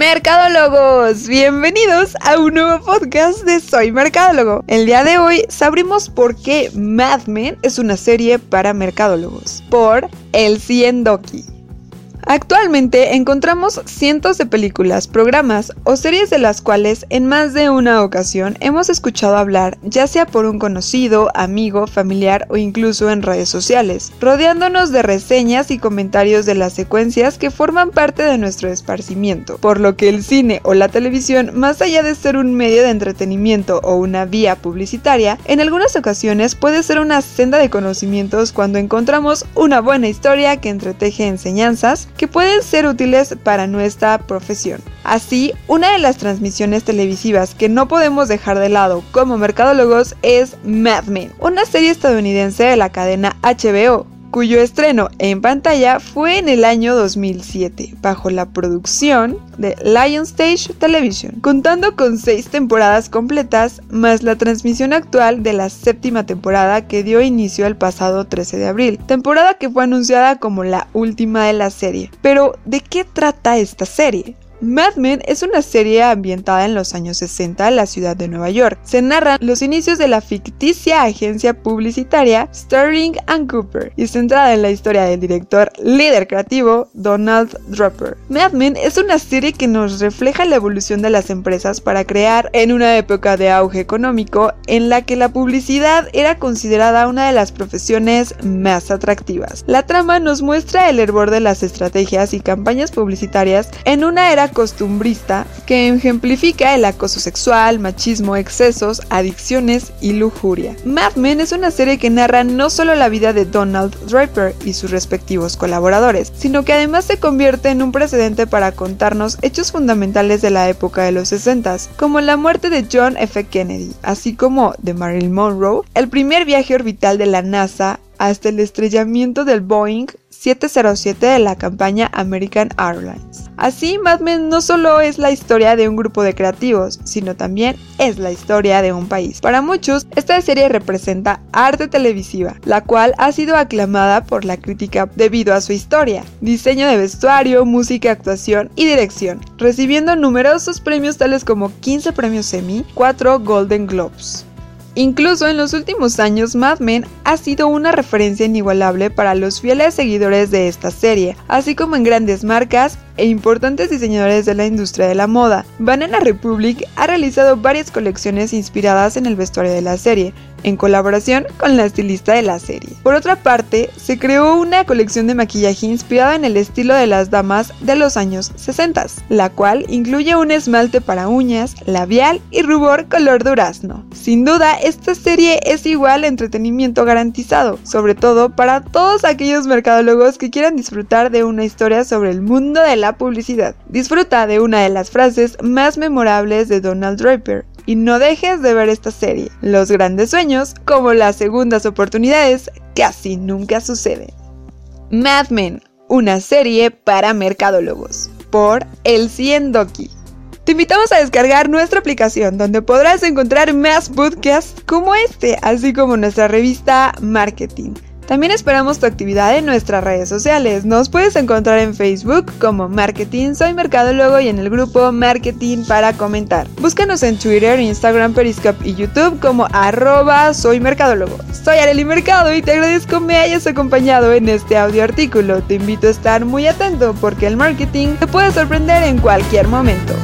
Mercadólogos, bienvenidos a un nuevo podcast de Soy Mercadólogo. El día de hoy sabremos por qué Mad Men es una serie para mercadólogos, por El Ciendoki. Actualmente encontramos cientos de películas, programas o series de las cuales en más de una ocasión hemos escuchado hablar, ya sea por un conocido, amigo, familiar o incluso en redes sociales, rodeándonos de reseñas y comentarios de las secuencias que forman parte de nuestro esparcimiento, por lo que el cine o la televisión, más allá de ser un medio de entretenimiento o una vía publicitaria, en algunas ocasiones puede ser una senda de conocimientos cuando encontramos una buena historia que entreteje enseñanzas, que pueden ser útiles para nuestra profesión. Así, una de las transmisiones televisivas que no podemos dejar de lado como mercadólogos es Mad Men, una serie estadounidense de la cadena HBO cuyo estreno en pantalla fue en el año 2007, bajo la producción de Lion Stage Television, contando con seis temporadas completas, más la transmisión actual de la séptima temporada que dio inicio el pasado 13 de abril, temporada que fue anunciada como la última de la serie. Pero, ¿de qué trata esta serie? Mad Men es una serie ambientada en los años 60 en la ciudad de Nueva York. Se narran los inicios de la ficticia agencia publicitaria Sterling and Cooper y centrada en la historia del director líder creativo Donald Draper. Mad Men es una serie que nos refleja la evolución de las empresas para crear en una época de auge económico en la que la publicidad era considerada una de las profesiones más atractivas. La trama nos muestra el hervor de las estrategias y campañas publicitarias en una era costumbrista que ejemplifica el acoso sexual, machismo, excesos, adicciones y lujuria. Mad Men es una serie que narra no solo la vida de Donald Draper y sus respectivos colaboradores, sino que además se convierte en un precedente para contarnos hechos fundamentales de la época de los 60, como la muerte de John F. Kennedy, así como de Marilyn Monroe, el primer viaje orbital de la NASA hasta el estrellamiento del Boeing 707 de la campaña American Airlines. Así, Mad Men no solo es la historia de un grupo de creativos, sino también es la historia de un país. Para muchos, esta serie representa arte televisiva, la cual ha sido aclamada por la crítica debido a su historia, diseño de vestuario, música, actuación y dirección, recibiendo numerosos premios tales como 15 premios Emmy, 4 Golden Globes. Incluso en los últimos años, Mad Men ha sido una referencia inigualable para los fieles seguidores de esta serie, así como en grandes marcas e importantes diseñadores de la industria de la moda. Banana Republic ha realizado varias colecciones inspiradas en el vestuario de la serie, en colaboración con la estilista de la serie. Por otra parte, se creó una colección de maquillaje inspirada en el estilo de las damas de los años 60, la cual incluye un esmalte para uñas, labial y rubor color durazno. Sin duda, esta serie es igual entretenimiento garantizado, sobre todo para todos aquellos mercadólogos que quieran disfrutar de una historia sobre el mundo de la publicidad. Disfruta de una de las frases más memorables de Donald Draper, y no dejes de ver esta serie. Los grandes sueños, como las segundas oportunidades, casi nunca suceden. Mad Men, una serie para mercadólogos, por El Ciendoki. Te invitamos a descargar nuestra aplicación donde podrás encontrar más podcasts como este, así como nuestra revista Marketing. También esperamos tu actividad en nuestras redes sociales. Nos puedes encontrar en Facebook como Marketing Soy Mercadólogo y en el grupo Marketing para comentar. Búscanos en Twitter, Instagram, Periscope y YouTube como arroba Soy Mercadólogo. Soy Arely Mercado y te agradezco me hayas acompañado en este audio artículo. Te invito a estar muy atento porque el marketing te puede sorprender en cualquier momento.